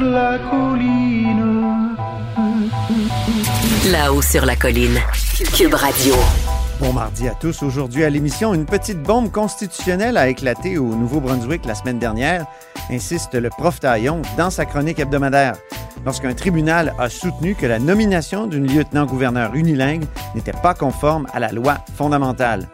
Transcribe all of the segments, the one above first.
La colline. Là-haut sur la colline. Cube Radio. Bon mardi à tous. Aujourd'hui à l'émission, une petite bombe constitutionnelle a éclaté au Nouveau-Brunswick la semaine dernière, insiste le prof Taillon dans sa chronique hebdomadaire. Lorsqu'un tribunal a soutenu que la nomination d'une lieutenant-gouverneur unilingue n'était pas conforme à la loi fondamentale.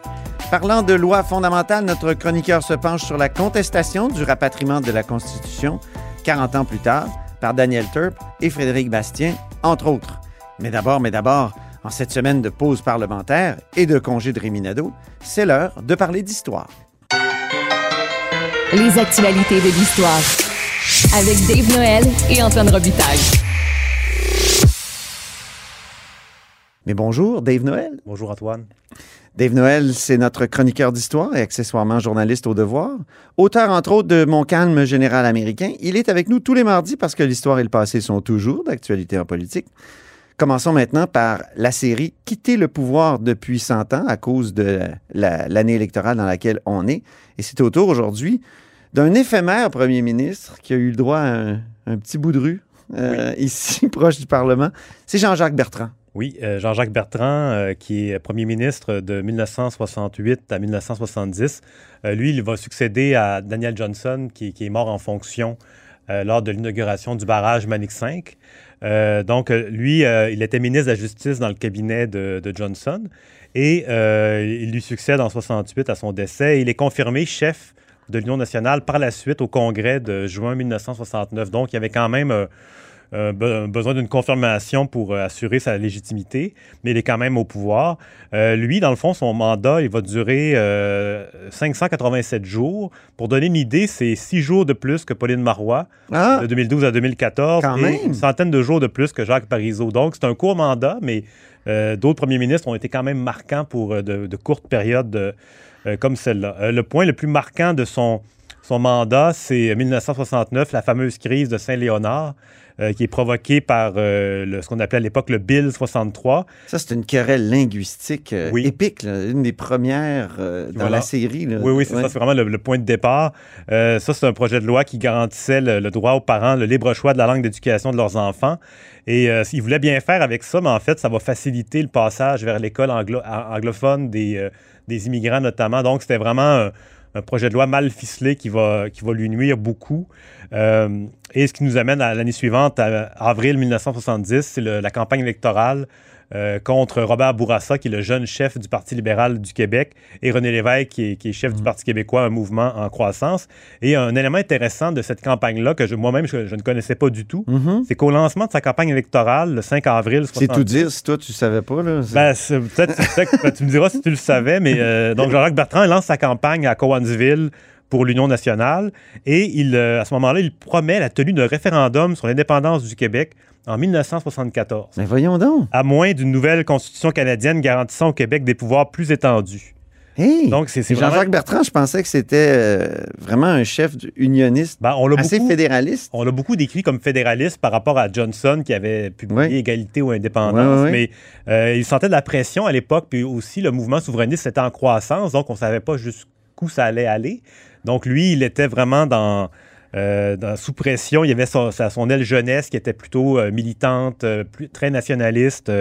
Parlant de loi fondamentale, notre chroniqueur se penche sur la contestation du rapatriement de la Constitution 40 ans plus tard par Daniel Turp et Frédéric Bastien, entre autres. Mais d'abord, mais d'abord, en cette semaine de pause parlementaire et de congé de Réminado, c'est l'heure de parler d'histoire. Les actualités de l'histoire. Avec Dave Noël et Antoine Robitaille. Mais bonjour, Dave Noël. Bonjour Antoine. Dave Noël, c'est notre chroniqueur d'histoire et accessoirement journaliste au devoir. Auteur, entre autres, de Mon calme général américain. Il est avec nous tous les mardis parce que l'histoire et le passé sont toujours d'actualité en politique. Commençons maintenant par la série Quitter le pouvoir depuis 100 ans à cause de l'année électorale dans laquelle on est. Et c'est au tour aujourd'hui d'un éphémère premier ministre qui a eu le droit à un, un petit bout de rue euh, ici, proche du Parlement. C'est Jean-Jacques Bertrand. Oui, euh, Jean-Jacques Bertrand, euh, qui est premier ministre de 1968 à 1970. Euh, lui, il va succéder à Daniel Johnson, qui, est mort en fonction lors de l'inauguration du barrage Manic 5. Euh, donc, lui, il était ministre de la Justice dans le cabinet de, Johnson et il lui succède en 68 à son décès. Il est confirmé chef de l'Union nationale par la suite au congrès de juin 1969. Donc, il y avait quand même euh, be besoin d'une confirmation pour euh, assurer sa légitimité, mais il est quand même au pouvoir. Euh, lui, dans le fond, son mandat, il va durer 587 jours. Pour donner une idée, c'est six jours de plus que Pauline Marois, Ah! de 2012 à 2014, Quand et même! une centaine de jours de plus que Jacques Parizeau. Donc, c'est un court mandat, mais d'autres premiers ministres ont été quand même marquants pour de, de courtes périodes de, comme celle-là. le point le plus marquant de son, son mandat, c'est 1969, la fameuse crise de Saint-Léonard, euh, qui est provoquée par euh, le, ce qu'on appelait à l'époque le Bill 63. Ça, c'est une querelle linguistique euh, Oui. épique, là, une des premières dans Voilà. la série. là. Oui, oui, c'est Ouais. ça, c'est vraiment le, le point de départ. Ça, c'est un projet de loi qui garantissait le, le droit aux parents, le libre choix de la langue d'éducation de leurs enfants. Et ils voulaient bien faire avec ça, mais en fait, ça va faciliter le passage vers l'école anglo- anglophone des, des immigrants notamment. Donc, c'était vraiment un, un projet de loi mal ficelé qui va, qui va lui nuire beaucoup. Euh, et ce qui nous amène à l'année suivante, à avril 1970, c'est la campagne électorale euh, contre Robert Bourassa, qui est le jeune chef du Parti libéral du Québec, et René Lévesque, qui est, qui est chef du Parti québécois, un mouvement en croissance. Et un élément intéressant de cette campagne-là, que moi-même, je, je ne connaissais pas du tout, Mhm. c'est qu'au lancement de sa campagne électorale, le 5 avril C'est 70, tout dire si toi, tu savais pas. Là. Ben, peut-être que tu me diras si tu le savais, mais euh, donc Jean-Jacques Bertrand lance sa campagne à Cowansville pour l'Union nationale et il, euh, à ce moment-là, il promet la tenue d'un référendum sur l'indépendance du Québec en 1974, Mais voyons donc. à moins d'une nouvelle constitution canadienne garantissant au Québec des pouvoirs plus étendus. Hey! Donc, c'est Jean-Jacques vraiment... Bertrand, je pensais que c'était euh, vraiment un chef unioniste Ben, on l'a assez beaucoup, fédéraliste. on l'a beaucoup décrit comme fédéraliste par rapport à Johnson qui avait publié Ouais. Égalité ou Indépendance, mais euh, il sentait de la pression à l'époque, puis aussi le mouvement souverainiste était en croissance, donc on ne savait pas jusqu'où ça allait aller. Donc lui, il était vraiment dans, euh, dans- sous pression. Il y avait son, aile jeunesse qui était plutôt euh, militante, euh, plus- très nationaliste.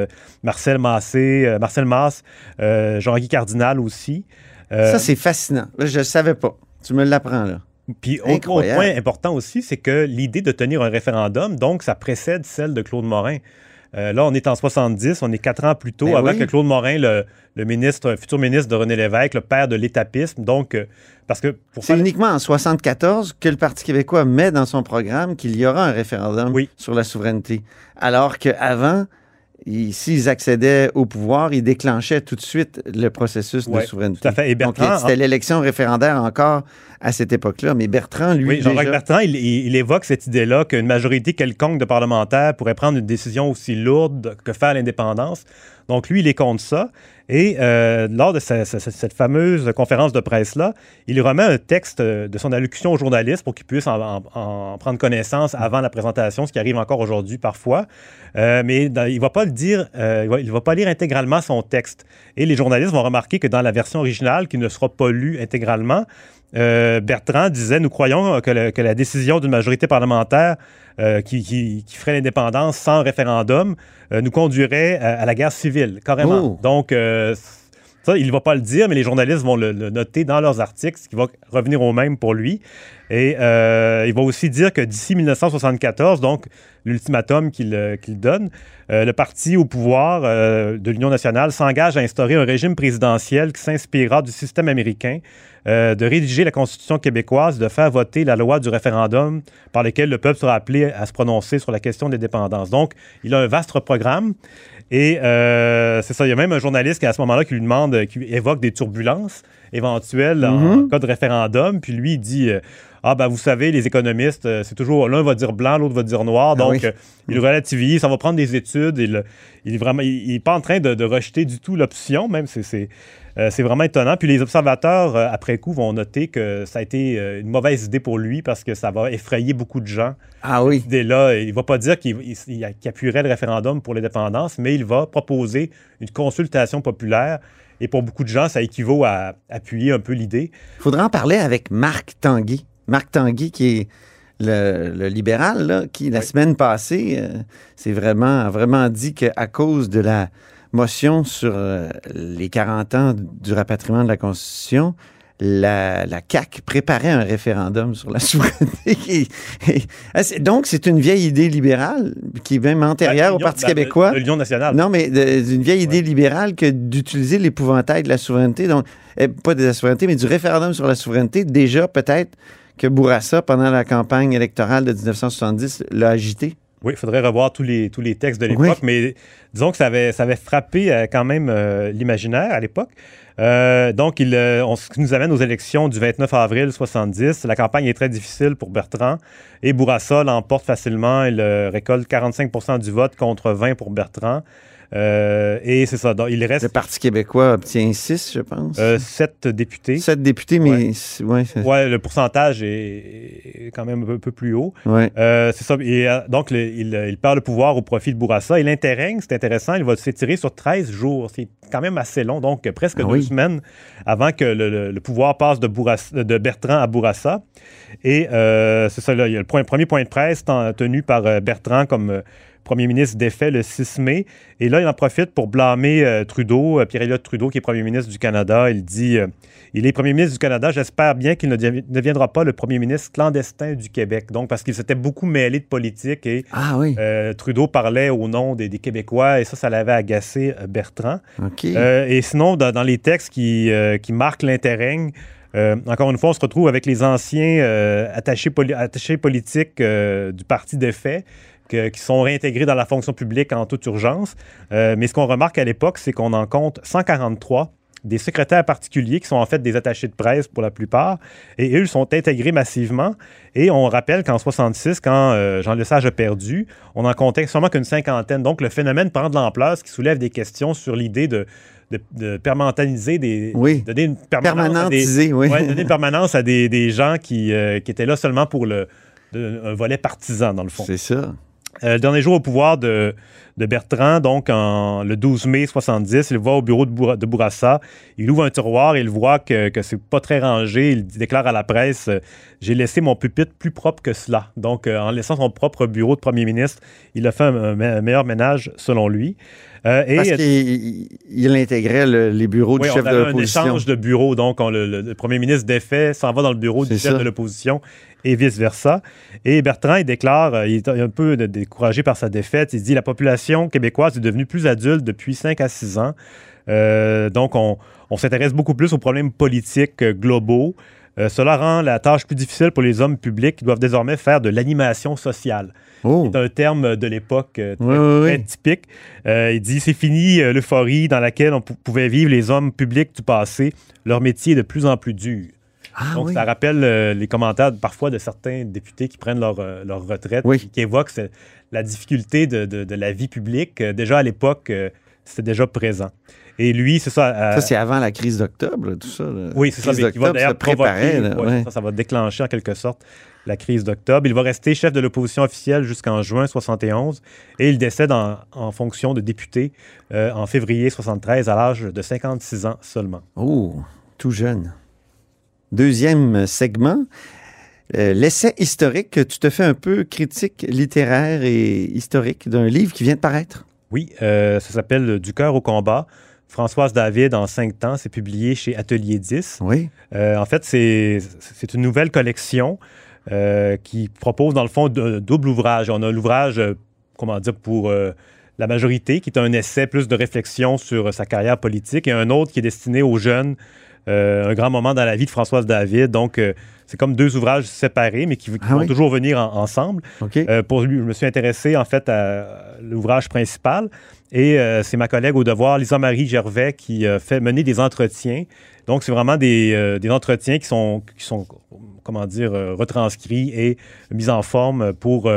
Marcel Massé, Marcel Masse, Jean-Guy Cardinal aussi. Ça, c'est fascinant. Je ne savais pas. Tu me l'apprends, là. Puis autre, point important aussi, c'est que l'idée de tenir un référendum, donc ça précède celle de Claude Morin. Euh, là, on est en 70, on est quatre ans plus tôt, Ben avant oui. que Claude Morin, le, le ministre, futur ministre de René Lévesque, le père de l'étapisme. Donc, euh, parce que pour C'est faire- uniquement en 74 que le Parti québécois met dans son programme qu'il y aura un référendum Oui. sur la souveraineté. Alors qu'avant, s'ils accédaient au pouvoir, ils déclenchaient tout de suite le processus Ouais, de souveraineté. tout à fait. Et Donc, Bertrand, c'était l'élection référendaire encore à cette époque-là. Mais Bertrand, lui, Oui, Jean-Jacques déjà- Bertrand, il, il- il évoque cette idée-là qu'une majorité quelconque de parlementaires pourrait prendre une décision aussi lourde que faire l'indépendance. Donc, lui, il est contre ça. Et euh, lors de cette fameuse conférence de presse-là, il remet un texte euh, de son allocution aux journalistes pour qu'ils puissent en, en- en prendre connaissance avant la présentation, ce qui arrive encore aujourd'hui parfois. Euh, mais il ne va pas le dire, il va pas lire intégralement son texte. Et les journalistes vont remarquer que dans la version originale, qui ne sera pas lue intégralement, euh, Bertrand disait Nous croyons que, le- que la décision d'une majorité parlementaire euh, qui, qui- qui ferait l'indépendance sans référendum euh, nous conduirait à, à la guerre civile, carrément. Oh. Donc, il ne va pas le dire, mais les journalistes vont le, noter dans leurs articles, ce qui va revenir au même pour lui. Et euh, il va aussi dire que d'ici 1974, donc l'ultimatum qu'il euh, donne, euh, le parti au pouvoir de l'Union nationale s'engage à instaurer un régime présidentiel qui s'inspirera du système américain, de rédiger la Constitution québécoise, de faire voter la loi du référendum par lequel le peuple sera appelé à se prononcer sur la question de l'indépendance. Donc, il a un vaste programme. Et euh, c'est ça, il y a même un journaliste qui, à ce moment-là, qui lui demande, euh, qui évoque des turbulences éventuelles en cas de référendum. Puis lui, il dit euh, Ah, ben, vous savez, les économistes, euh, c'est toujours l'un va dire blanc, l'autre va dire noir. Ah Donc, oui. il relativise, ça va prendre des études. Il, il est vraiment, il, il est pas en train de, de rejeter du tout l'option, même. C'est, euh, c'est vraiment étonnant. Puis les observateurs, euh, après coup, vont noter que ça a été euh, une mauvaise idée pour lui parce que ça va effrayer beaucoup de gens Ah oui. idée-là. Il ne va pas dire qu'il il- il- qu'il appuierait le référendum pour l'indépendance, mais il va proposer une consultation populaire. Et pour beaucoup de gens, ça équivaut à appuyer un peu l'idée. Il faudra en parler avec Marc Tanguy. Marc Tanguy, qui est le, le libéral, là, qui, la semaine passée, s'est vraiment dit qu'à cause de la motion sur euh, les 40 ans du rapatriement de la Constitution, la, la CAQ préparait un référendum sur la souveraineté. Et- et- ah, donc, c'est une vieille idée libérale qui est même antérieure au Parti la- québécois. de L'Union nationale. Non, mais d'une vieille idée libérale que d'utiliser l'épouvantail de la souveraineté, donc eh, pas de la souveraineté, mais du référendum sur la souveraineté, déjà peut-être que Bourassa, pendant la campagne électorale de 1970, l'a agité. Oui, il faudrait revoir tous les, tous les textes de l'époque, Oui. mais disons que ça avait, ça avait frappé euh, quand même euh, l'imaginaire à l'époque. Euh, donc, il, on, ce qui nous amène aux élections du 29 avril 70. La campagne est très difficile pour Bertrand et Bourassa l'emporte facilement. Il récolte 45% du vote contre 20 pour Bertrand. Euh, et c'est ça. Donc, il Le reste Parti québécois obtient 6, je pense. euh, sept députés. Sept députés, mais Ouais. ouais, le pourcentage est, quand même un peu, plus haut. ouais. Euh, c'est ça. Et, euh, donc, le- il, il perd le pouvoir au profit de Bourassa. Et l'interrègne, c'est intéressant, il va s'étirer sur 13 jours. C'est quand même assez long, donc presque Ah deux oui. semaines avant que le, le- le pouvoir passe de, Bourassa- de Bertrand à Bourassa. Et c'est ça, là, il y a le premier point de presse ten- tenu par Bertrand comme premier ministre défait le 6 mai. Et là, il en profite pour blâmer euh, Trudeau, euh, Pierre-Éliott Trudeau, qui est premier ministre du Canada. Il dit euh, Il est premier ministre du Canada, j'espère bien qu'il ne devi- ne deviendra pas le premier ministre clandestin du Québec. Donc, parce qu'il s'était beaucoup mêlé de politique et Ah oui, Trudeau parlait au nom des, des Québécois et ça, ça l'avait agacé Bertrand. Et sinon, dans, dans les textes qui, qui marquent euh, encore une fois, on se retrouve avec les anciens euh, attachés, poli- attachés politiques euh, du parti des faits que- qui sont réintégrés dans la fonction publique en toute urgence. Euh, mais ce qu'on remarque à l'époque, c'est qu'on en compte 143 des secrétaires particuliers qui sont en fait des attachés de presse pour la plupart, et eux sont intégrés massivement. Et on rappelle qu'en 66, quand euh, Jean Lesage a perdu, on en comptait seulement qu'une cinquantaine. Donc le phénomène prend de l'ampleur, ce qui soulève des questions sur l'idée de, de, des... Oui. Donner une permanence à des- Permanentiser, oui. Ouais, donner une permanence à des, des gens qui, euh, qui étaient là seulement pour le, de- un volet partisan, dans le fond. c'est ça. Euh, le dernier jour au pouvoir de, Bertrand, donc le 12 mai 70. Il va au bureau de, Bour- de Bourassa. Il ouvre un tiroir il voit que, que c'est pas très rangé. Il déclare à la presse J'ai laissé mon pupitre plus propre que cela. Donc, euh, en laissant son propre bureau de premier ministre, il a fait un meilleur ménage, selon lui. Euh, et Parce qu'il il- intégrait le- les bureaux oui, du chef on de avait un l'opposition. échange de bureau. Donc, on- le, premier ministre défait s'en va dans le bureau du chef de l'opposition et vice-versa. Et Bertrand, il déclare, euh, il est un peu découragé par sa défaite. Il dit La population québécoise est devenue plus adulte depuis 5 à 6 ans. Euh, donc, on, on s'intéresse beaucoup plus aux problèmes politiques globaux. Euh, cela rend la tâche plus difficile pour les hommes publics qui doivent désormais faire de l'animation sociale. Oh. C'est un terme de l'époque euh, très, Oui, oui. typique. Euh, il dit c'est fini euh, l'euphorie dans laquelle on pou- pouvait vivre les hommes publics du passé. Leur métier est de plus en plus dur. Ah Donc, oui. ça rappelle euh, les commentaires parfois de certains députés qui prennent leur, euh, leur retraite, qui, évoquent la difficulté de, de- de la vie publique. Euh, déjà à l'époque, euh, c'était déjà présent. Et lui, c'est ça. euh, Ça, c'est avant la crise d'octobre, tout ça. là. oui, c'est ça. qui va d'ailleurs là, ouais, ouais. ça, ça va déclencher en quelque sorte la crise d'octobre. Il va rester chef de l'opposition officielle jusqu'en juin 71 et il décède en, en fonction de député euh, en février 73 à l'âge de 56 ans seulement. Oh, tout jeune. Deuxième segment, euh, l'essai historique. Tu te fais un peu critique littéraire et historique d'un livre qui vient de paraître. Oui, euh, ça s'appelle Du cœur au combat. Françoise David en cinq temps, c'est publié chez Atelier 10. Oui. Euh, en fait, c'est c'est une nouvelle collection euh, qui propose, dans le fond, un double ouvrage. On a l'ouvrage, comment dire, pour la majorité, qui est un essai plus de réflexion sur sa carrière politique, et un autre qui est destiné aux jeunes, un grand moment dans la vie de Françoise David. Donc, c'est comme deux ouvrages séparés, mais qui, qui Ah vont oui? toujours venir en- ensemble. Euh, pour lui, je me suis intéressé en fait à l'ouvrage principal et euh, c'est ma collègue au devoir, Lisa-Marie Gervais, qui euh, fait mener des entretiens. Donc, c'est vraiment des, des entretiens qui sont, qui sont, comment dire, retranscrits et mis en forme pour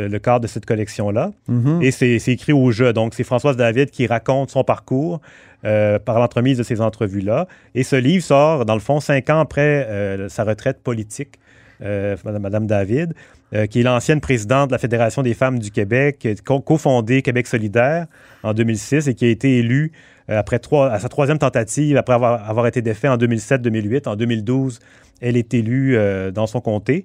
le, le cadre de cette collection-là. Mhm. Et c'est écrit au jeu. Donc, c'est Françoise David qui raconte son parcours euh, par l'entremise de ces entrevues-là. Et ce livre sort, dans le fond, cinq ans après euh, sa retraite politique, euh, Madame David, euh, qui est l'ancienne présidente de la Fédération des femmes du Québec, qui a co- cofondé Québec solidaire en 2006 et qui a été élue euh, après trois, à sa troisième tentative, après avoir, avoir été défait en 2007-2008. En 2012, elle est élue euh, dans son comté.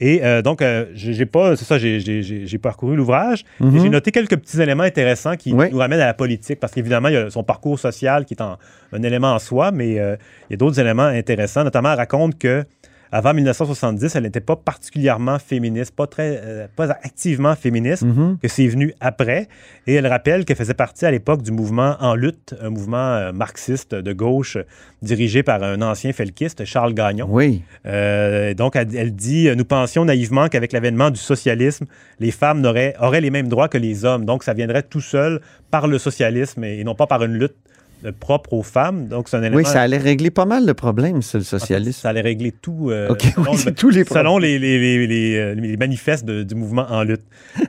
Et euh, donc, euh, j'ai pas, c'est ça, j'ai- parcouru l'ouvrage et Mhm. j'ai noté quelques petits éléments intéressants qui Oui. nous ramènent à la politique, parce qu'évidemment, il y a son parcours social qui est en- un élément en soi, mais euh, il y a d'autres éléments intéressants. Notamment, elle raconte que avant 1970, elle n'était pas particulièrement féministe, pas très, euh, pas activement féministe, Mhm. que c'est venu après. Et elle rappelle qu'elle faisait partie à l'époque du mouvement En lutte, un mouvement euh, marxiste de gauche dirigé par un ancien felkiste, Charles Gagnon. Oui. Euh, donc, elle, elle dit Nous pensions naïvement qu'avec l'avènement du socialisme, les femmes auraient les mêmes droits que les hommes. Donc, ça viendrait tout seul par le socialisme et, et non pas par une lutte propre aux femmes. Donc, c'est un élément. Oui, ça allait régler pas mal de problèmes, ça, le socialisme. Ça allait régler tout. euh, selon oui, le- c'est tous les problèmes. Selon les, les- les- les, euh, les manifestes de- du mouvement en lutte.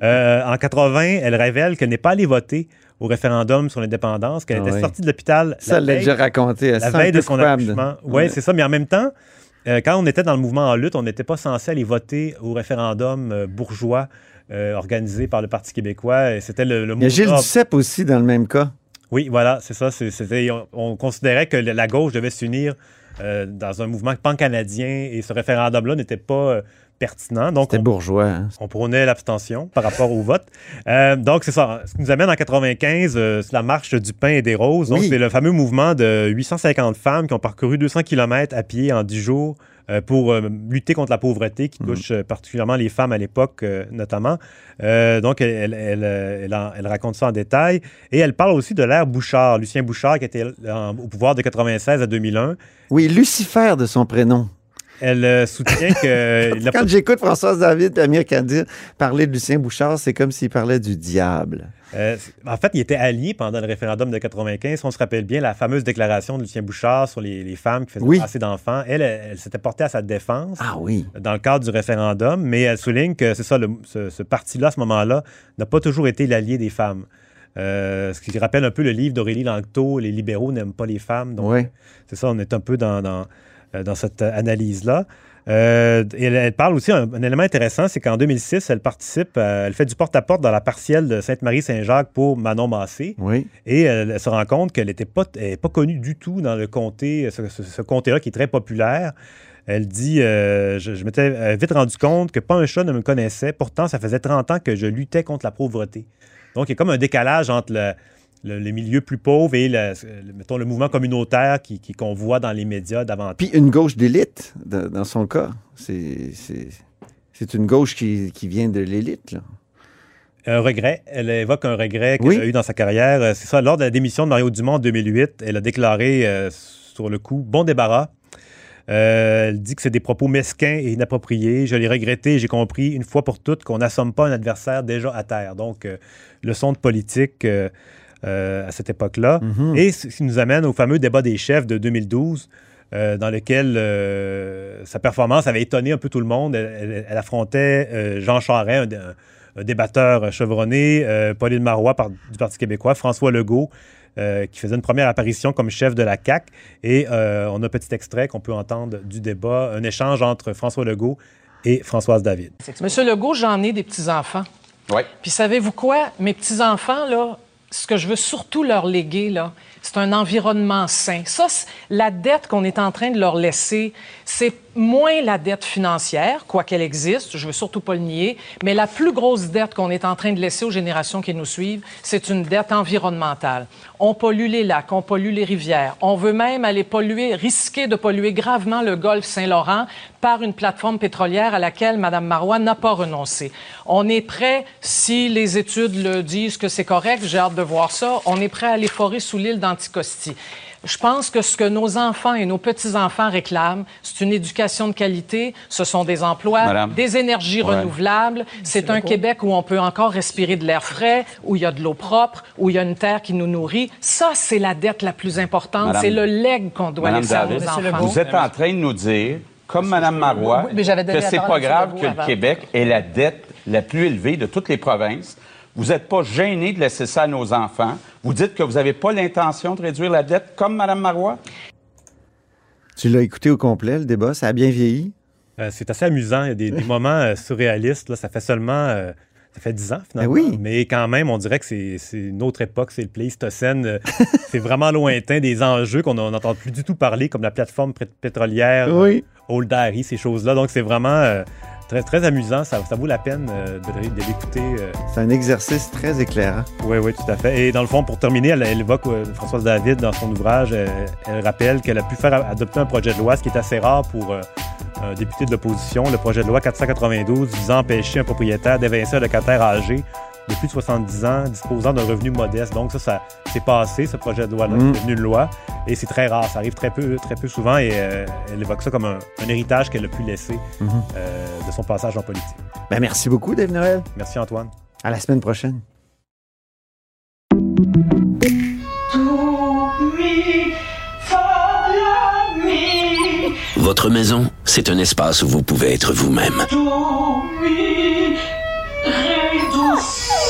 Euh, en 80, elle révèle qu'elle n'est pas allée voter au référendum sur l'indépendance, qu'elle Ah était oui. sortie de l'hôpital Ça, la déjà raconté. Elle la veille de son accouchement. Oui, Ouais. c'est ça. Mais en même temps, euh, quand on était dans le mouvement en lutte, on n'était pas censé aller voter au référendum euh, bourgeois euh, organisé par le Parti québécois. C'était le, le Il y a Gilles. Duceppe aussi dans le même cas. Oui, voilà, c'est ça. C'était, on, on considérait que la gauche devait s'unir euh, dans un mouvement pan-canadien et ce référendum-là n'était pas euh, pertinent. Donc, C'était on, bourgeois. hein. on prônait l'abstention par rapport au vote. Euh, donc, c'est ça. Ce qui nous amène en 95, euh, c'est la marche du pain et des roses. Donc, Oui. c'est le fameux mouvement de 850 femmes qui ont parcouru 200 km à pied en 10 jours euh, pour euh, lutter contre la pauvreté qui touche euh, particulièrement les femmes à l'époque, notamment. Donc, elle, elle- elle, elle en- elle raconte ça en détail. Et elle parle aussi de l'ère Bouchard, Lucien Bouchard, qui était en- au pouvoir de 96 à 2001. Oui, Lucifer de son prénom. Elle euh, soutient que... pas Quand j'écoute Françoise David et Amir Kadir parler de Lucien Bouchard, c'est comme s'il parlait du diable. Euh, en fait, il était allié pendant le référendum de 95. On se rappelle bien la fameuse déclaration de Lucien Bouchard sur les, les femmes qui faisaient Oui. assez d'enfants. Elle, elle, elle s'était portée à sa défense Ah oui. dans le cadre du référendum, mais elle souligne que c'est ça, le- ce, ce parti-là, à ce moment-là, n'a pas toujours été l'allié des femmes. Euh, ce qui rappelle un peu le livre d'Aurélie Langto, Les libéraux n'aiment pas les femmes. Donc, Oui. c'est ça, on est un peu dans, dans, euh, dans cette analyse-là. Euh, et elle, elle parle aussi, un, un élément intéressant, c'est qu'en 2006, elle participe, euh, elle fait du porte-à-porte dans la partielle de Sainte-Marie-Saint-Jacques pour Manon Massé. Oui. Et elle, elle se rend compte qu'elle n'était pas, connue du tout dans le comté, ce, ce- ce comté-là qui est très populaire. Elle dit euh, Je, je m'étais euh, vite rendu compte que pas un chat ne me connaissait. Pourtant, ça faisait 30 ans que je luttais contre la pauvreté. Donc, il y a comme un décalage entre le, le- les milieux plus pauvres et le, le- mettons, le mouvement communautaire qui- qui- qu'on voit dans les médias davantage. Puis une gauche d'élite, dans, dans son cas. C'est- une gauche qui, qui vient de l'élite. Un regret. Elle évoque un regret qu'elle Oui. a eu dans sa carrière. Euh, C'est ça, lors de la démission de Mario Dumont en 2008, elle a déclaré euh, sur le coup bon débarras. Euh, elle dit que c'est des propos mesquins et inappropriés. Je l'ai regretté et j'ai compris une fois pour toutes qu'on n'assomme pas un adversaire déjà à terre. Donc, euh, leçon de politique à cette époque-là. Mhm. Et ce qui nous amène au fameux débat des chefs de 2012. euh, dans lequel euh, sa performance avait étonné un peu tout le monde. Elle, elle- elle affrontait euh, Jean Charest, un, un- un débatteur chevronné, euh, Pauline Marois par- du Parti québécois, François Legault, euh, qui faisait une première apparition comme chef de la CAQ. Et euh, on a un petit extrait qu'on peut entendre du débat, un échange entre François Legault et Françoise David. Monsieur Legault, j'en ai des petits-enfants. Oui. Puis savez-vous quoi? Mes petits-enfants, là, ce que je veux surtout leur léguer, là, c'est un environnement sain. Ça, la dette qu'on est en train de leur laisser, c'est moins la dette financière, quoi qu'elle existe, je veux surtout pas le nier, mais la plus grosse dette qu'on est en train de laisser aux générations qui nous suivent, c'est une dette environnementale. On pollue les lacs, on pollue les rivières, on veut même aller polluer, risquer de polluer gravement le golfe Saint-Laurent par une plateforme pétrolière à laquelle Mme Marois n'a pas renoncé. On est prêt, si les études le disent que c'est correct, j'ai hâte de voir ça, on est prêt à aller forer sous l'île Je pense que ce que nos enfants et nos petits-enfants réclament, c'est une éducation de qualité, ce sont des emplois, Madame. des énergies Ouais. renouvelables. C'est un Québec où on peut encore respirer de l'air frais, où il y a de l'eau propre, où il y a une terre qui nous nourrit. Ça, c'est la dette la plus importante. C'est le legs qu'on doit Madame laisser à nos enfants. vous êtes en train de nous dire, comme Mme Marois, Oui, que c'est pas grave que le avant. Québec ait la dette la plus élevée de toutes les provinces. Vous n'êtes pas gêné de laisser ça à nos enfants. Vous dites que vous n'avez pas l'intention de réduire la dette comme Mme Marois? Tu l'as écouté au complet, le débat, ça a bien vieilli? Euh, c'est assez amusant. Il y a des, des moments euh, surréalistes. Là. Ça fait seulement. euh, ça fait 10 ans, finalement. Ben oui. Mais quand même, on dirait que c'est c'est une autre époque. C'est le Pléistocène. C'est vraiment lointain des enjeux qu'on n'entend plus du tout parler, comme la plateforme pétrolière, Oui. euh, Old Dairy, ces choses-là. Donc, c'est vraiment euh, très, très amusant. Ça, ça vaut la peine euh, de, de l'écouter. euh. C'est un exercice très éclairant. Oui, oui, tout à fait. Et dans le fond, pour terminer, elle, elle évoque euh, Françoise David dans son ouvrage. elle rappelle qu'elle a pu faire adopter un projet de loi, ce qui est assez rare pour un député de l'opposition, le projet de loi 492 visant à empêcher un propriétaire d'évincer un locataire âgé de plus de 70 ans disposant d'un revenu modeste. Donc ça, ça s'est passé, ce projet de loi-là, Mm. c'est devenu une loi. Et c'est très rare, ça arrive très peu, très peu souvent et euh, elle évoque ça comme un, un héritage qu'elle a pu laisser Mhm. euh, de son passage en politique. Ben, merci beaucoup, Dave Noël. Merci Antoine. À la semaine prochaine. Votre maison, c'est un espace où vous pouvez être vous-même.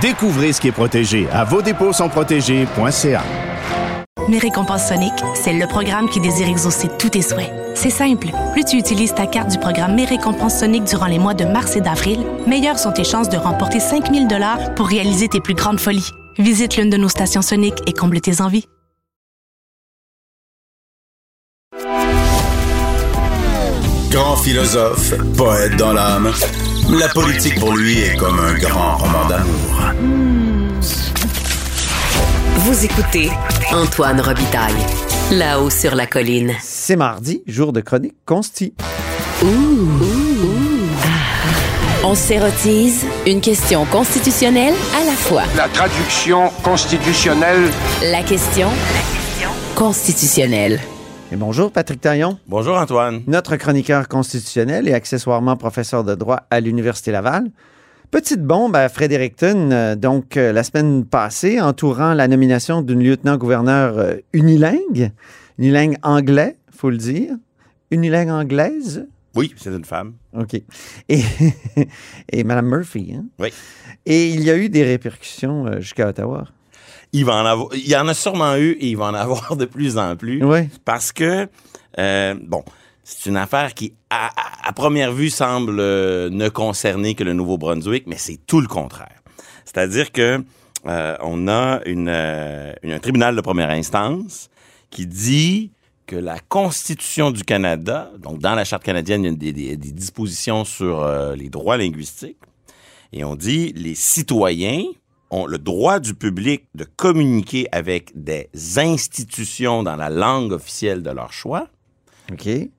Découvrez ce qui est protégé à vos dépôts sont protégés.ca. Mes récompenses Sonic, c'est le programme qui désire exaucer tous tes souhaits. C'est simple. Plus tu utilises ta carte du programme Mes récompenses Sonic durant les mois de mars et d'avril, meilleures sont tes chances de remporter 5000 dollars pour réaliser tes plus grandes folies. Visite l'une de nos stations Sonic et comble tes envies. Grand philosophe, poète dans l'âme, la politique pour lui est comme un grand roman d'amour. Vous écoutez Antoine Robitaille, là-haut sur la colline. C'est mardi, jour de chronique consti. On s'érotise une question constitutionnelle à la fois. La traduction constitutionnelle. La question constitutionnelle. Et bonjour, Patrick Taillon. Bonjour, Antoine. Notre chroniqueur constitutionnel et accessoirement professeur de droit à l'Université Laval. Petite bombe à Fredericton, euh, donc euh, la semaine passée, entourant la nomination d'une lieutenant-gouverneur euh, unilingue, unilingue anglais, faut le dire, unilingue anglaise? Oui, c'est une femme. OK. Et, et Mme Murphy. Hein? Oui. Et il y a eu des répercussions jusqu'à Ottawa. Il va en avoir, il y en a sûrement eu et il va en avoir de plus en plus. Oui. Parce que, euh, bon, c'est une affaire qui, à, première vue, semble euh, ne concerner que le Nouveau-Brunswick, mais c'est tout le contraire. C'est-à-dire que euh, on a une, une- un tribunal de première instance qui dit que la Constitution du Canada, donc dans la Charte canadienne, il y a des, des- des dispositions sur les droits linguistiques, et on dit les citoyens ont le droit du public de communiquer avec des institutions dans la langue officielle de leur choix.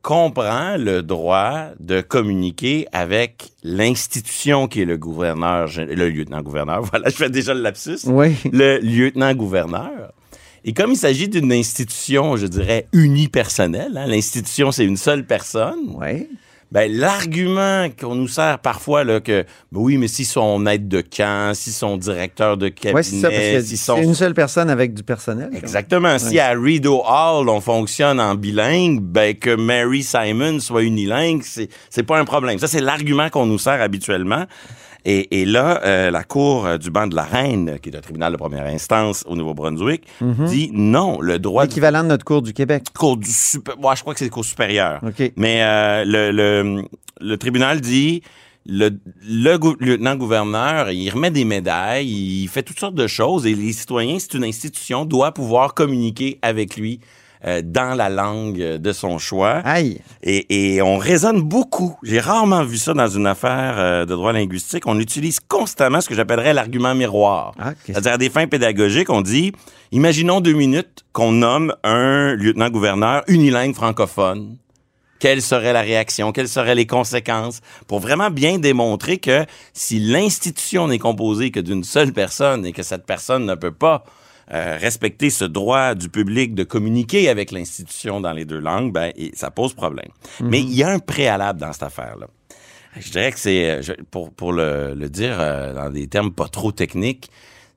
Comprend le droit de communiquer avec l'institution qui est le gouverneur, le lieutenant-gouverneur. Voilà, je fais déjà le lapsus. Oui. Le lieutenant-gouverneur. Et comme il s'agit d'une institution, je dirais, unipersonnelle, hein, l'institution, c'est une seule personne. Oui. Ben, l'argument qu'on nous sert parfois, là, que, ben oui, mais si son aide de camp, si son directeur de cabinet, ça, parce si son... une seule personne avec du personnel. Exactement. Si à Rideau Hall, on fonctionne en bilingue, ben, que Mary Simon soit unilingue, c'est pas un problème. Ça, c'est l'argument qu'on nous sert habituellement. Et, et là, euh, la Cour euh, du banc de la Reine, qui est un tribunal de première instance au Nouveau-Brunswick, Mhm. dit non, le droit... du- L'équivalent de notre cours du Québec. Cour du super... ouais, je crois que c'est le cours supérieur. OK. Mais euh, le, le, le tribunal dit le, le gou- lieutenant-gouverneur, il remet des médailles, il fait toutes sortes de choses et les citoyens, c'est une institution, doit pouvoir communiquer avec lui euh, dans la langue de son choix. Aïe. Et, et on raisonne beaucoup. J'ai rarement vu ça dans une affaire euh, de droit linguistique. On utilise constamment ce que j'appellerais l'argument miroir. Ah, C'est-à-dire à des fins pédagogiques, on dit, imaginons deux minutes qu'on nomme un lieutenant-gouverneur unilingue francophone. Quelle serait la réaction? Quelles seraient les conséquences? Pour vraiment bien démontrer que si l'institution n'est composée que d'une seule personne et que cette personne ne peut pas euh, respecter ce droit du public de communiquer avec l'institution dans les deux langues, ben, et ça pose problème. Mais il y a un préalable dans cette affaire-là. Je dirais que c'est, pour, pour le, le dire euh, dans des termes pas trop techniques,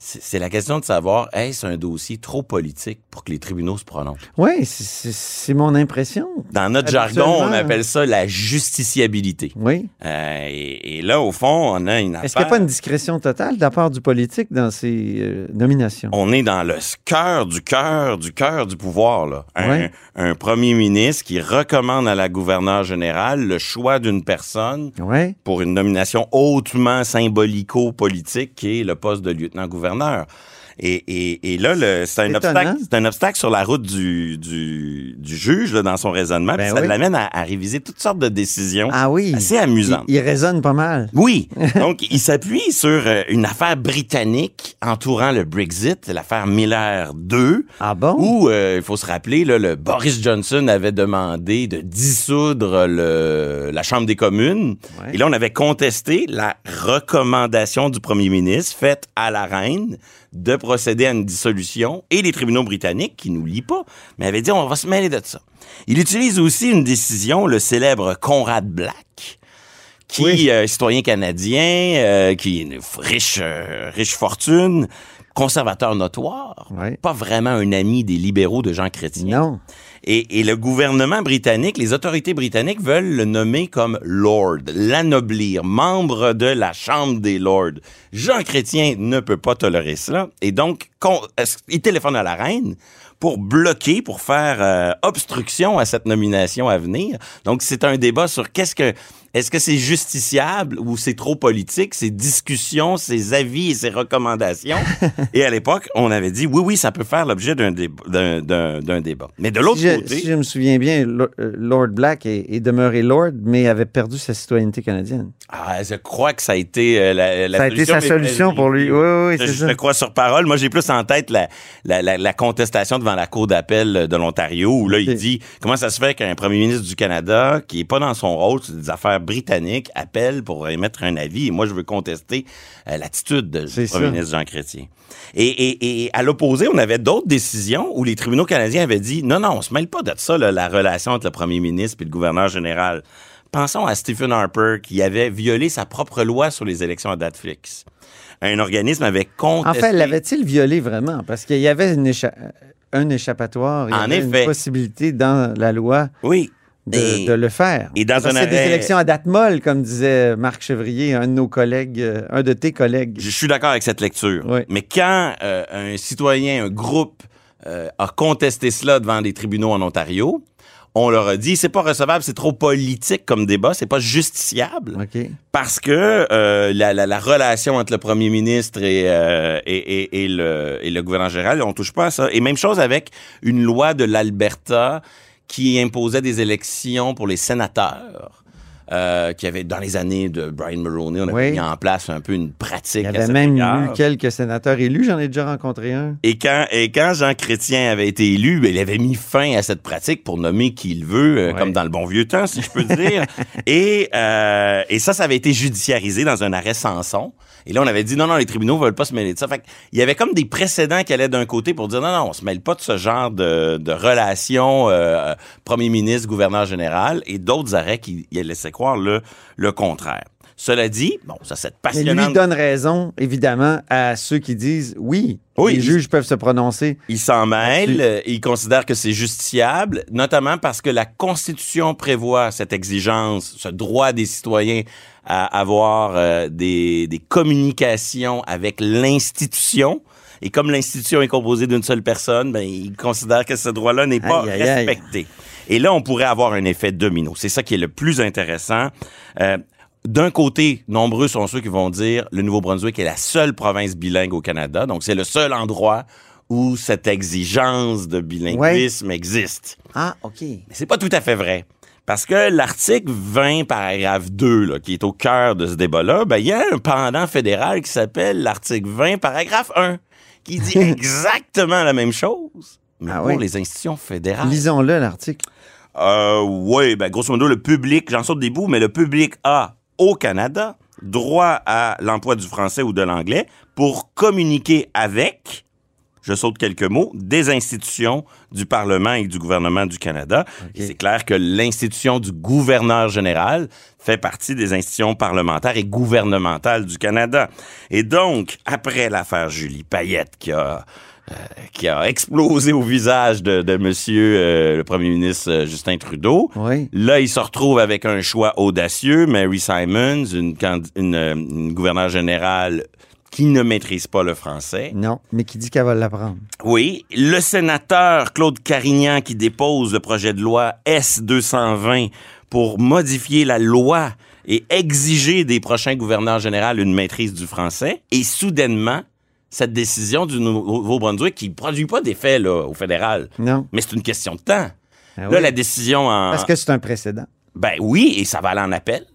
c'est la question de savoir, est-ce un dossier trop politique pour que les tribunaux se prononcent? Oui, c'est- mon impression. Dans notre jargon, on appelle ça la justiciabilité. Oui. Euh, et, et là, au fond, on a une affaire... Est-ce qu'il n'y a pas une discrétion totale de la part du politique dans ces euh, nominations? On est dans le cœur du cœur du cœur du pouvoir. Là. Un, Ouais. un premier ministre qui recommande à la gouverneure générale le choix d'une personne Ouais. pour une nomination hautement symbolico-politique qui est le poste de lieutenant-gouverneur. Et, et, et là, c'est un, obstacle, un obstacle sur la route du, du, du juge là, dans son raisonnement. Ben puis ça oui. l'amène à, à réviser toutes sortes de décisions Ah oui. assez amusantes. Il, il résonne pas mal. Oui. Donc, il s'appuie sur euh, une affaire britannique entourant le Brexit, l'affaire Miller 2. Ah bon? Où, euh, il faut se rappeler, là, le Boris Johnson avait demandé de dissoudre le, la Chambre des communes. Ouais. Et là, on avait contesté la recommandation du premier ministre faite à la reine de procéder à une dissolution et les tribunaux britanniques, qui nous lient pas, mais avaient dit on va se mêler de ça. Il utilise aussi une décision, le célèbre Conrad Black, qui Oui. euh, citoyen canadien, euh, qui est une riche, euh, riche fortune, conservateur notoire, pas vraiment un ami des libéraux de Jean Chrétien. Non. Et, et le gouvernement britannique, les autorités britanniques veulent le nommer comme Lord, l'anoblir, membre de la Chambre des Lords. Jean Chrétien ne peut pas tolérer cela. Et donc, il téléphone à la reine pour bloquer, pour faire euh, obstruction à cette nomination à venir. Donc, c'est un débat sur qu'est-ce que... Est-ce que c'est justiciable ou c'est trop politique, ces discussions, ces avis et ces recommandations? et à l'époque, on avait dit, oui, oui, ça peut faire l'objet d'un déb- d'un- d'un- d'un débat. Mais de l'autre Si je, côté... si je me souviens bien, euh, Lord Black est, est demeuré Lord, mais avait perdu sa citoyenneté canadienne. Ah, je crois que ça a été euh, la, la Ça a été sa mais- solution pour lui. Oui, oui, oui, Je, c'est je ça. le crois sur parole. Moi, j'ai plus en tête la, la, la, la contestation devant la Cour d'appel de l'Ontario, où là, il dit comment ça se fait qu'un premier ministre du Canada, qui est pas dans son rôle, c'est des affaires britannique appelle pour émettre un avis et moi, je veux contester euh, l'attitude du premier ministre Jean Chrétien. Et, et- et à l'opposé, on avait d'autres décisions où les tribunaux canadiens avaient dit non, non, on se mêle pas de ça, là, la relation entre le premier ministre et le gouverneur général. Pensons à Stephen Harper qui avait violé sa propre loi sur les élections à date fixe. Un organisme avait En contesté. fait, l'avait-il violé vraiment? Parce qu'il y avait une écha- un échappatoire, il y En avait effet. une possibilité dans la loi oui. De, Et- de le faire. et dans C'est des élections à date molle, comme disait Marc Chevrier, un de nos collègues, euh, un de tes collègues. Je suis d'accord avec cette lecture. Mais quand euh, un citoyen, un groupe euh, a contesté cela devant les tribunaux en Ontario, on leur a dit c'est pas recevable, c'est trop politique comme débat, c'est pas justiciable. Parce que euh, la, la- la relation entre le premier ministre et, euh, et, et- et le, et le gouverneur général, on touche pas à ça. Et même chose avec une loi de l'Alberta qui imposait des élections pour les sénateurs. euh, qui avait dans les années de Brian Mulroney, on avait Oui. mis en place un peu une pratique. Il y avait même égard. eu quelques sénateurs élus, j'en ai déjà rencontré un. Et quand, et quand Jean Chrétien avait été élu, ben, il avait mis fin à cette pratique pour nommer qui il veut, euh, comme dans le bon vieux temps, si je peux dire. et, euh, et ça, ça avait été judiciarisé dans un arrêt Sanson. Et là, on avait dit non, non, les tribunaux veulent pas se mêler de ça. Fait il y avait comme des précédents qui allaient d'un côté pour dire non, non, on se mêle pas de ce genre de, de relation euh, premier ministre, gouverneur général, et d'autres arrêts qui qui laissaient croire le, le contraire. Cela dit, bon, ça, cette Mais lui donne raison, évidemment, à ceux qui disent oui, Oui, les juges peuvent se prononcer. Il s'en mêle, euh, il considère que c'est justiciable, notamment parce que la Constitution prévoit cette exigence, ce droit des citoyens à avoir euh, des, des communications avec l'institution. Et comme l'institution est composée d'une seule personne, ben, il considère que ce droit-là n'est pas Aïe, aïe, aïe. respecté. Et là, on pourrait avoir un effet domino. C'est ça qui est le plus intéressant. Euh, d'un côté, nombreux sont ceux qui vont dire le Nouveau-Brunswick est la seule province bilingue au Canada, donc c'est le seul endroit où cette exigence de bilinguisme existe. Ah, OK. Mais c'est pas tout à fait vrai. Parce que l'article 20, paragraphe 2, là, qui est au cœur de ce débat-là, ben, il y a un pendant fédéral qui s'appelle l'article 20, paragraphe 1, qui dit exactement la même chose, mais Ah pour oui. les institutions fédérales. Lisons-le, l'article. Euh, oui, ben, grosso modo, le public, j'en saute des bouts, mais le public a, au Canada, droit à l'emploi du français ou de l'anglais pour communiquer avec, je saute quelques mots, des institutions du Parlement et du gouvernement du Canada. C'est clair que l'institution du gouverneur général fait partie des institutions parlementaires et gouvernementales du Canada. Et donc, après l'affaire Julie Payette qui a qui a explosé au visage de, de monsieur euh, le premier ministre euh, Justin Trudeau. Là, il se retrouve avec un choix audacieux. Mary Simons, une, une, euh, une gouverneure générale qui ne maîtrise pas le français. Non, mais qui dit qu'elle va l'apprendre. Oui, le sénateur Claude Carignan qui dépose le projet de loi S-220 pour modifier la loi et exiger des prochains gouverneurs généraux une maîtrise du français. Et soudainement, cette décision du Nouveau-Brunswick qui ne produit pas d'effet là, au fédéral. Non. Mais c'est une question de temps. Ah là, oui. la décision en... Parce que c'est un précédent. Ben oui, et ça va aller en appel.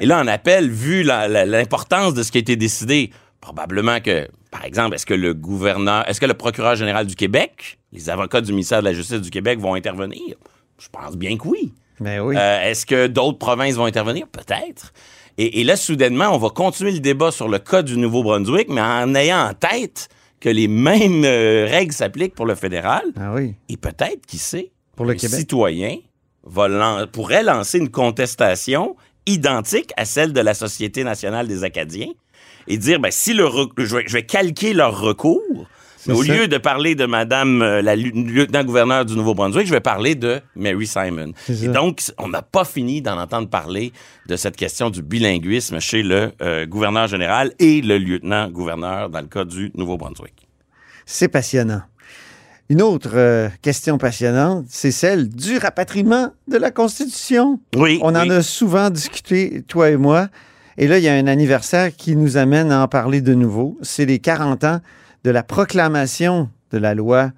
Et là, en appel, vu la- la- l'importance de ce qui a été décidé, probablement que, par exemple, est-ce que le gouverneur, est-ce que le procureur général du Québec, les avocats du ministère de la Justice du Québec vont intervenir? Je pense bien que oui. Mais oui. Euh, est-ce que d'autres provinces vont intervenir? Peut-être. Et, et là, soudainement, on va continuer le débat sur le cas du Nouveau-Brunswick, mais en ayant en tête que les mêmes euh, règles s'appliquent pour le fédéral. Ah oui. Et peut-être, qui sait, Pour le un Québec. citoyen va lan- pourrait lancer une contestation identique à celle de la Société nationale des Acadiens et dire, ben, si le je, vais, je vais calquer leur recours, mais au ça. lieu de parler de Madame euh, la lieutenant-gouverneur du Nouveau-Brunswick, je vais parler de Mary Simon. Et donc, on n'a pas fini d'en entendre parler de cette question du bilinguisme chez le euh, gouverneur général et le lieutenant-gouverneur dans le cas du Nouveau-Brunswick. C'est passionnant. Une autre euh, question passionnante, c'est celle du rapatriement de la Constitution. Oui. On en oui. a souvent discuté, toi et moi. Et là, il y a un anniversaire qui nous amène à en parler de nouveau. C'est les 40 ans de la proclamation de la loi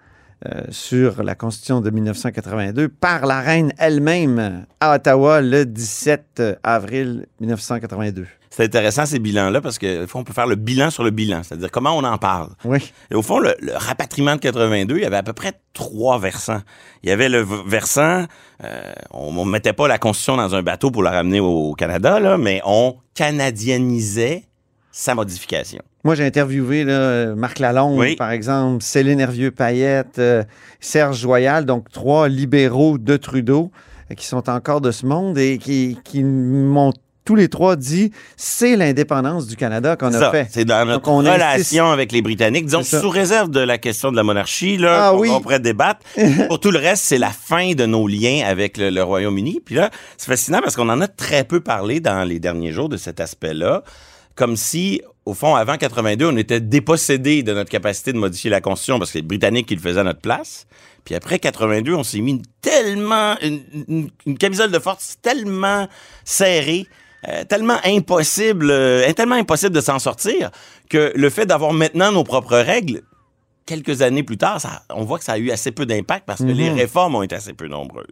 euh, sur la Constitution de 1982 par la reine elle-même à Ottawa le 17 avril 1982. c'est intéressant ces bilans-là parce que on peut faire le bilan sur le bilan, c'est-à-dire comment on en parle. Oui. Et au fond, le, le rapatriement de 82, il y avait à peu près trois versants. Il y avait le versant, euh, on, on mettait pas la Constitution dans un bateau pour la ramener au Canada, là, mais on canadianisait sa modification. Moi, j'ai interviewé là, Marc Lalonde, Oui. par exemple, Céline Hervieux-Payette, euh, Serge Joyal, donc trois libéraux de Trudeau euh, qui sont encore de ce monde et qui, qui m'ont tous les trois dit c'est l'indépendance du Canada qu'on a ça. fait. C'est dans notre Donc, insiste- relation avec les Britanniques. Disons, sous réserve de la question de la monarchie, là, Ah on, oui. on pourrait débattre. Pour tout le reste, c'est la fin de nos liens avec le, le Royaume-Uni. Puis là, c'est fascinant parce qu'on en a très peu parlé dans les derniers jours de cet aspect-là. Comme si, au fond, avant 82, on était dépossédé de notre capacité de modifier la Constitution parce que les Britanniques qui le faisaient à notre place. Puis après 82, on s'est mis une tellement, une, une- une camisole de force tellement serrée, euh, tellement impossible, euh, tellement impossible de s'en sortir que le fait d'avoir maintenant nos propres règles, quelques années plus tard, ça- on voit que ça a eu assez peu d'impact parce que Mhm. les réformes ont été assez peu nombreuses.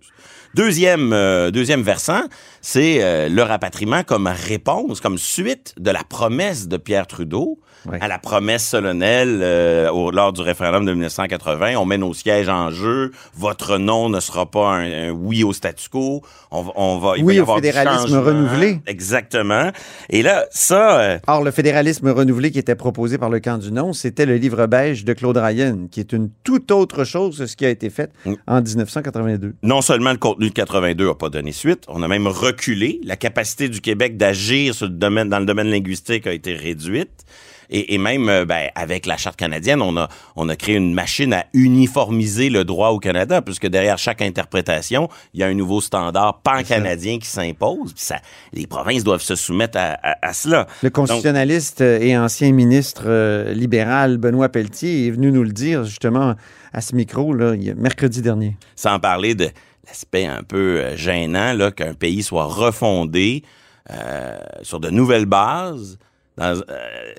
Deuxième, euh, deuxième versant, c'est euh, le rapatriement comme réponse, comme suite de la promesse de Pierre Trudeau à la promesse solennelle euh, au- lors du référendum de 1980. On met nos sièges en jeu. Votre non ne sera pas un, un oui au statu quo. On, va- on va, il va Oui y au avoir fédéralisme renouvelé. Exactement. Et là, ça... euh, Or, le fédéralisme renouvelé qui était proposé par le camp du non, c'était le livre beige de Claude Ryan, qui est une toute autre chose que ce qui a été fait Mm. en 1982. non seulement le contenu de 82 n'a pas donné suite, on a même reculé. La capacité du Québec d'agir sur le domaine, dans le domaine linguistique a été réduite. Et, et même euh, ben, avec la Charte canadienne, on a, on a créé une machine à uniformiser le droit au Canada, puisque derrière chaque interprétation, il y a un nouveau standard pan-canadien qui s'impose. Ça, les provinces doivent se soumettre à, à- à cela. Le Donc, constitutionnaliste et ancien ministre euh, libéral Benoît Pelletier est venu nous le dire justement à ce micro là, mercredi dernier. sans parler de l'aspect un peu euh, gênant là, qu'un pays soit refondé euh, sur de nouvelles bases dans, euh,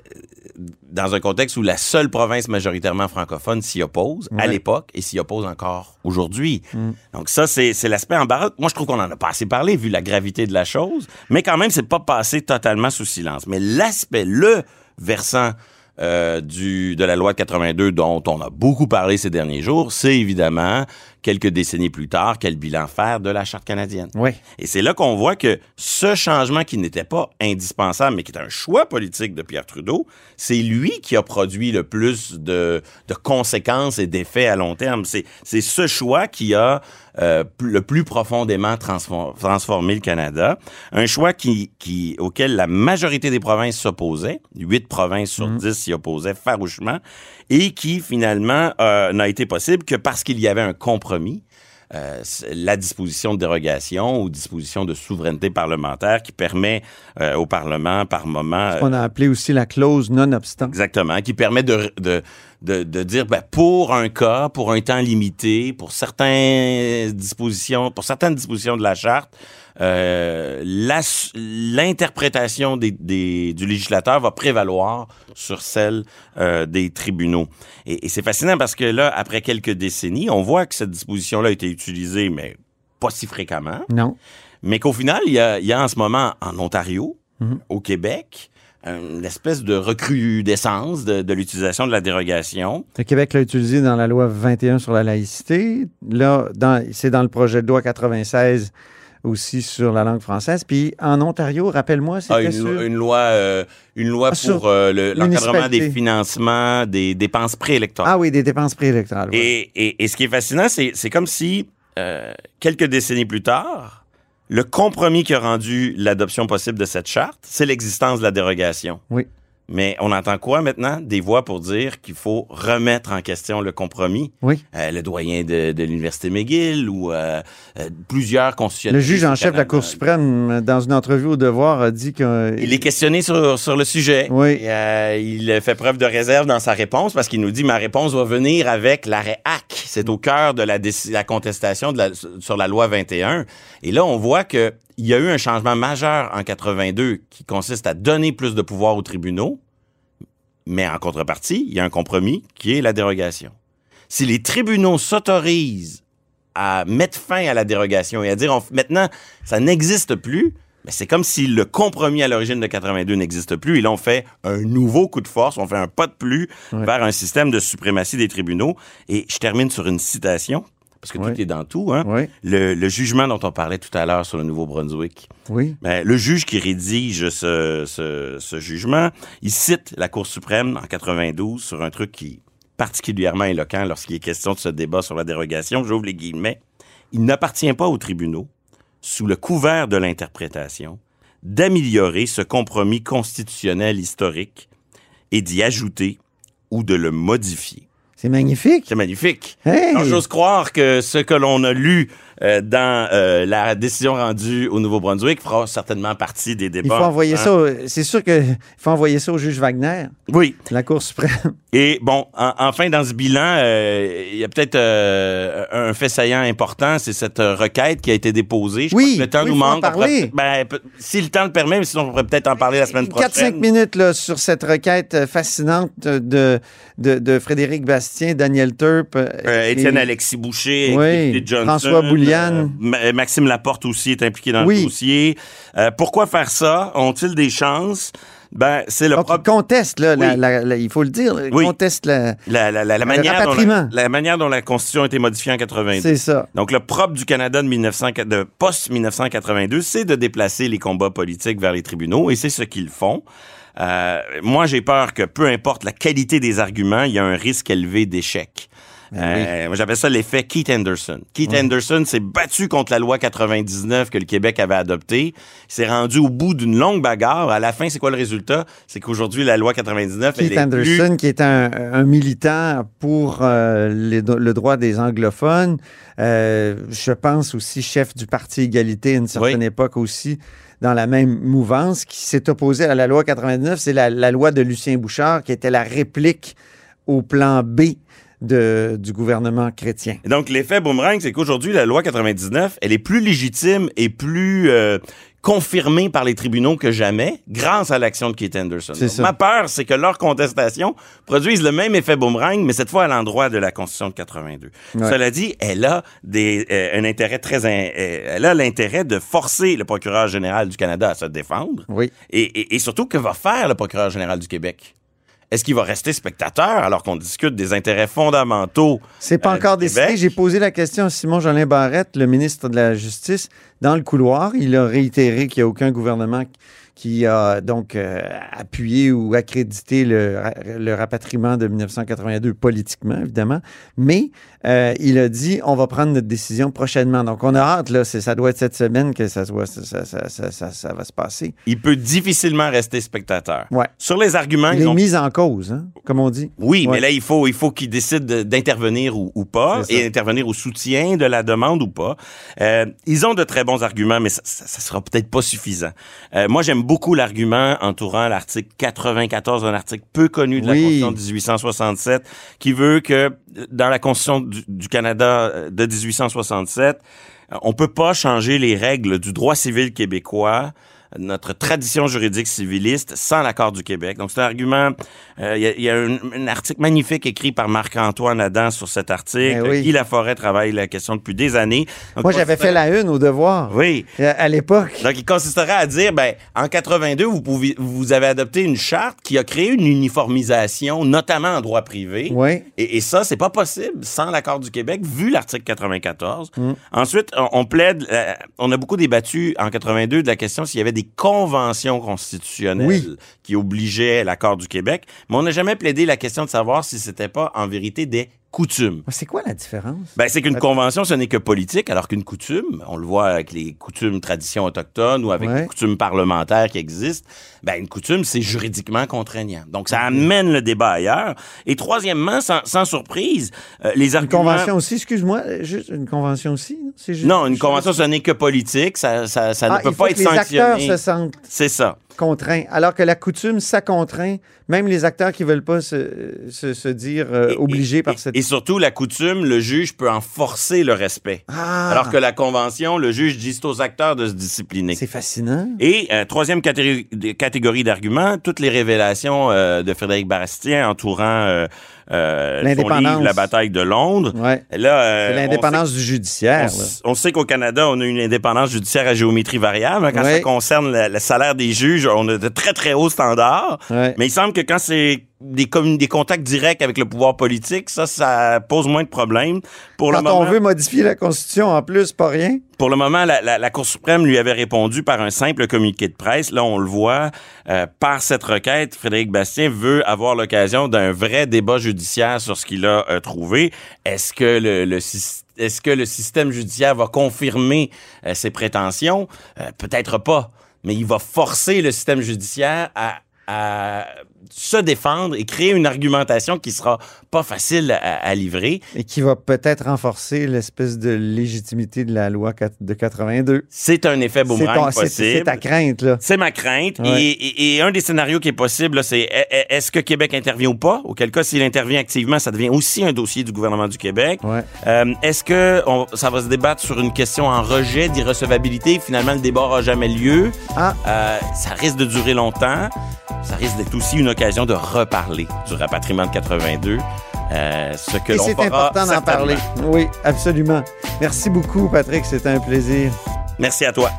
dans un contexte où la seule province majoritairement francophone s'y oppose à l'époque et s'y oppose encore aujourd'hui. Mm. Donc ça, c'est l'aspect embarras. Moi, je trouve qu'on en a pas assez parlé vu la gravité de la chose, mais quand même, c'est pas passé totalement sous silence. Mais l'aspect, le versant euh, du, de la loi de 82 dont on a beaucoup parlé ces derniers jours, c'est évidemment, quelques décennies plus tard, quel bilan faire de la Charte canadienne. Oui. Et c'est là qu'on voit que ce changement qui n'était pas indispensable, mais qui est un choix politique de Pierre Trudeau, c'est lui qui a produit le plus de, de conséquences et d'effets à long terme. C'est ce choix qui a euh, le plus profondément transfor- transformé le Canada. Un choix qui, qui, auquel la majorité des provinces s'opposaient. Huit provinces sur dix s'y opposaient farouchement. Et qui, finalement, euh, n'a été possible que parce qu'il y avait un compromis euh, la disposition de dérogation ou disposition de souveraineté parlementaire qui permet euh, au Parlement, par moment... Ce qu'on a appelé aussi la clause non-obstant. Exactement, qui permet de, de, de, de dire ben, pour un cas, pour un temps limité, pour certaines dispositions, pour certaines dispositions de la charte, euh, l'interprétation des, des- du législateur va prévaloir sur celle euh, des tribunaux. Et, et c'est fascinant parce que là, après quelques décennies, on voit que cette disposition-là a été utilisée, mais pas si fréquemment. Non. Mais qu'au final, il y a, y a en ce moment en Ontario, Mhm. au Québec, une espèce de recrudescence de, de l'utilisation de la dérogation. Le Québec l'a utilisé dans la loi 21 sur la laïcité. Là, c'est dans le projet de loi 96 aussi sur la langue française. Puis en Ontario, rappelle-moi, c'était Ah, une, sur... loi- une loi, euh, une loi Ah, sur pour euh, le- l'encadrement des financements des dépenses préélectorales. Ah oui, des dépenses préélectorales. ouais. Et, et- et ce qui est fascinant, c'est c'est comme si, euh, quelques décennies plus tard, le compromis qui a rendu l'adoption possible de cette charte, c'est l'existence de la dérogation. Oui. Mais on entend quoi maintenant? Des voix pour dire qu'il faut remettre en question le compromis. Oui. Euh, le doyen de, de l'Université McGill ou euh, euh, plusieurs Le constitutionnalistes. juge en chef de la. Cour suprême, dans une entrevue au Devoir, a dit que... Il est questionné sur, sur le sujet. Oui. Et, euh, il fait preuve de réserve dans sa réponse parce qu'il nous dit ma réponse va venir avec l'arrêt HAC. C'est au cœur de la, la contestation de la- sur la loi 21. Et là, on voit que il y a eu un changement majeur en 82 qui consiste à donner plus de pouvoir aux tribunaux, mais en contrepartie, il y a un compromis qui est la dérogation. Si les tribunaux s'autorisent à mettre fin à la dérogation et à dire on- maintenant ça n'existe plus, Mais c'est comme si le compromis à l'origine de 82 n'existe plus. Ils l'ont fait un nouveau coup de force. On fait un pas de plus vers un système de suprématie des tribunaux. Et je termine sur une citation parce que tout est dans tout. Hein? Le, le, jugement dont on parlait tout à l'heure sur le Nouveau-Brunswick. Oui. Ben, le juge qui rédige ce, ce, ce, jugement, il cite la Cour suprême en 92 sur un truc qui est particulièrement éloquent lorsqu'il est question de ce débat sur la dérogation. J'ouvre les guillemets. Il n'appartient pas aux tribunaux, sous le couvert de l'interprétation, d'améliorer ce compromis constitutionnel historique et d'y ajouter ou de le modifier. C'est magnifique. C'est magnifique. Hey. Alors, j'ose croire que ce que l'on a lu euh, dans euh, la décision rendue au Nouveau-Brunswick fera certainement partie des débats. Il faut envoyer hein. ça. au- C'est sûr qu'il faut envoyer ça au juge Wagner. Oui. La Cour suprême. Et bon, en- enfin, dans ce bilan, euh, il y a peut-être un fait saillant important, c'est cette requête qui a été déposée. Je Oui, crois que le temps oui, nous manque. Pourrait- ben, si le temps le permet, mais sinon on pourrait peut-être en parler la semaine 4-5 prochaine. minutes là, sur cette requête fascinante de, de, de Frédéric Bastien, Daniel Turp. Étienne Alexis Boucher, Oui, Johnson, François Euh, Ma- Maxime Laporte aussi est impliqué dans Oui. le dossier. Euh, pourquoi faire ça? Ont-ils des chances? Ben, c'est le propre... conteste, là, la- Oui. la- la- il faut le dire, Oui. conteste la. La, manière dont la, manière dont la Constitution a été modifiée en 82. C'est ça. Donc, le propre du Canada de, 1900 de post-1982, c'est de déplacer les combats politiques vers les tribunaux, et c'est ce qu'ils font. Euh, moi, j'ai peur que peu importe la qualité des arguments, il y a un risque élevé d'échec. Euh, moi, J'appelle ça l'effet Keith Anderson. Keith Anderson s'est battu contre la loi 99 que le Québec avait adoptée. Il s'est rendu au bout d'une longue bagarre. À la fin, c'est quoi le résultat? C'est qu'aujourd'hui, la loi 99, elle Keith plus- Anderson, qui est un, un militant pour euh, les- le droit des anglophones, euh, je pense aussi chef du Parti Égalité à une certaine époque aussi, dans la même mouvance, qui s'est opposé à la loi 99. C'est la, la loi de Lucien Bouchard, qui était la réplique au plan B de, du gouvernement chrétien. Donc, l'effet boomerang, c'est qu'aujourd'hui, la loi 99, elle est plus légitime et plus euh, confirmée par les tribunaux que jamais grâce à l'action de Keith Anderson. C'est Donc, ça. Ma peur, c'est que leur contestation produise le même effet boomerang, mais cette fois à l'endroit de la Constitution de 82. Ouais. Cela dit, elle a des, euh, un intérêt très... in- euh, elle a l'intérêt de forcer le procureur général du Canada à se défendre. Oui. Et, et- et surtout, que va faire le procureur général du Québec? Est-ce qu'il va rester spectateur alors qu'on discute des intérêts fondamentaux? C'est pas euh, encore décidé. J'ai posé la question à Simon Jolin Barrette, le ministre de la Justice, dans le couloir. Il a réitéré qu'il n'y a aucun gouvernement qui a donc euh, appuyé ou accrédité le, le rapatriement de 1982 politiquement, évidemment. Mais euh, il a dit on va prendre notre décision prochainement. Donc on a hâte, là, ça doit être cette semaine que ça, soit- ça, ça- ça- ça- ça- ça va se passer. il peut difficilement rester spectateur. Ouais. Sur les arguments, Il ils est ont... mis en cause, hein, comme on dit. Oui, Ouais. mais là, il faut, il faut qu'ils décident de- d'intervenir ou, ou pas, et intervenir au soutien de la demande ou pas. Euh, ils ont de très bons arguments, mais ça, ça sera peut-être pas suffisant. Euh, moi, j'aime beaucoup l'argument entourant l'article 94, un article peu connu de Oui. la Constitution de 1867, qui veut que dans la Constitution du, du Canada euh, de 1867, euh, on peut pas changer les règles du droit civil québécois notre tradition juridique civiliste sans l'accord du Québec. Donc, c'est un argument. euh, Il y a, il y a un, un article magnifique écrit par Marc-Antoine Adam sur cet article. Ben oui. Guy Laforêt travaille la question depuis des années. Donc, Moi, j'avais fait la une au devoir. Oui. À l'époque. Donc, il consisterait à dire, ben, en 82, vous, pouvez, vous avez adopté une charte qui a créé une uniformisation, notamment en droit privé. Oui. Et, et ça, c'est pas possible sans l'accord du Québec, vu l'article 94. Mm. Ensuite, on, on plaide, euh, on a beaucoup débattu en 82 de la question s'il y avait des conventions constitutionnelles Oui. qui obligeaient l'accord du Québec, mais on n'a jamais plaidé la question de savoir si c'était pas en vérité des C'est quoi la différence? Ben, c'est qu'une convention, ce n'est que politique, alors qu'une coutume, on le voit avec les coutumes traditions autochtones ou avec Ouais. les coutumes parlementaires qui existent, ben, une coutume, c'est juridiquement contraignant. Donc, ça amène le débat ailleurs. Et troisièmement, sans, sans surprise, euh, les Une arguments... convention aussi, excuse-moi, juste une convention aussi? non? C'est juste- Non, une convention, ce n'est que politique. Ça, ça, ça Ah, ne peut pas que être les acteurs sanctionné. se sentent C'est ça. Contraints, alors que la coutume, ça contraint même les acteurs qui veulent pas se, se, se dire euh, obligés par cette... Et surtout, la coutume, le juge peut en forcer le respect. Ah! Alors que la convention, le juge dit aux acteurs de se discipliner. C'est fascinant. Et euh, troisième catégorie, d'arguments, toutes les révélations euh, de Frédéric Bastien entourant L'indépendance. livre La bataille de Londres. Ouais. Là, euh, l'indépendance du judiciaire. On, là. on sait qu'au Canada, on a une indépendance judiciaire à géométrie variable. Quand Ouais. ça concerne le, le salaire des juges, on a de très, très hauts standards. Ouais. Mais il semble que quand c'est des, des contacts directs avec le pouvoir politique, ça, ça pose moins de problèmes. Pour Quand le on veut modifier la Constitution, en plus, pas rien. Pour le moment, la, la- la Cour suprême lui avait répondu par un simple communiqué de presse. Là, on le voit, euh, par cette requête, Frédéric Bastien veut avoir l'occasion d'un vrai débat judiciaire sur ce qu'il a euh, trouvé. Est-ce que le, le est-ce que le système judiciaire va confirmer euh, ses prétentions? Euh, peut-être pas. Mais il va forcer le système judiciaire à, à se défendre et créer une argumentation qui sera pas facile à, à livrer. Et qui va peut-être renforcer l'espèce de légitimité de la loi de 82. C'est un effet boomerang possible. C'est ta crainte, là. C'est ma crainte. Ouais. Et, et- et un des scénarios qui est possible, là, c'est est- est- est-ce que Québec intervient ou pas? Auquel cas, s'il intervient activement, ça devient aussi un dossier du gouvernement du Québec. Ouais. Euh, est-ce que on- ça va se débattre sur une question en rejet d'irrecevabilité? Finalement, le débat n'aura jamais lieu. Ah. Euh, ça risque de durer longtemps. Ça risque d'être aussi une occasion de reparler du rapatriement de 82. Euh, ce que Et c'est important d'en parler. Oui, absolument. Merci beaucoup, Patrick. C'était un plaisir. Merci à toi.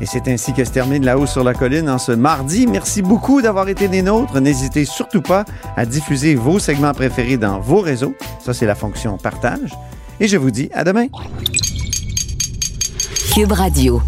Et c'est ainsi que se termine La Haut sur la Colline en ce mardi. Merci beaucoup d'avoir été des nôtres. N'hésitez surtout pas à diffuser vos segments préférés dans vos réseaux. Ça, c'est la fonction partage. Et je vous dis à demain. Cube Radio.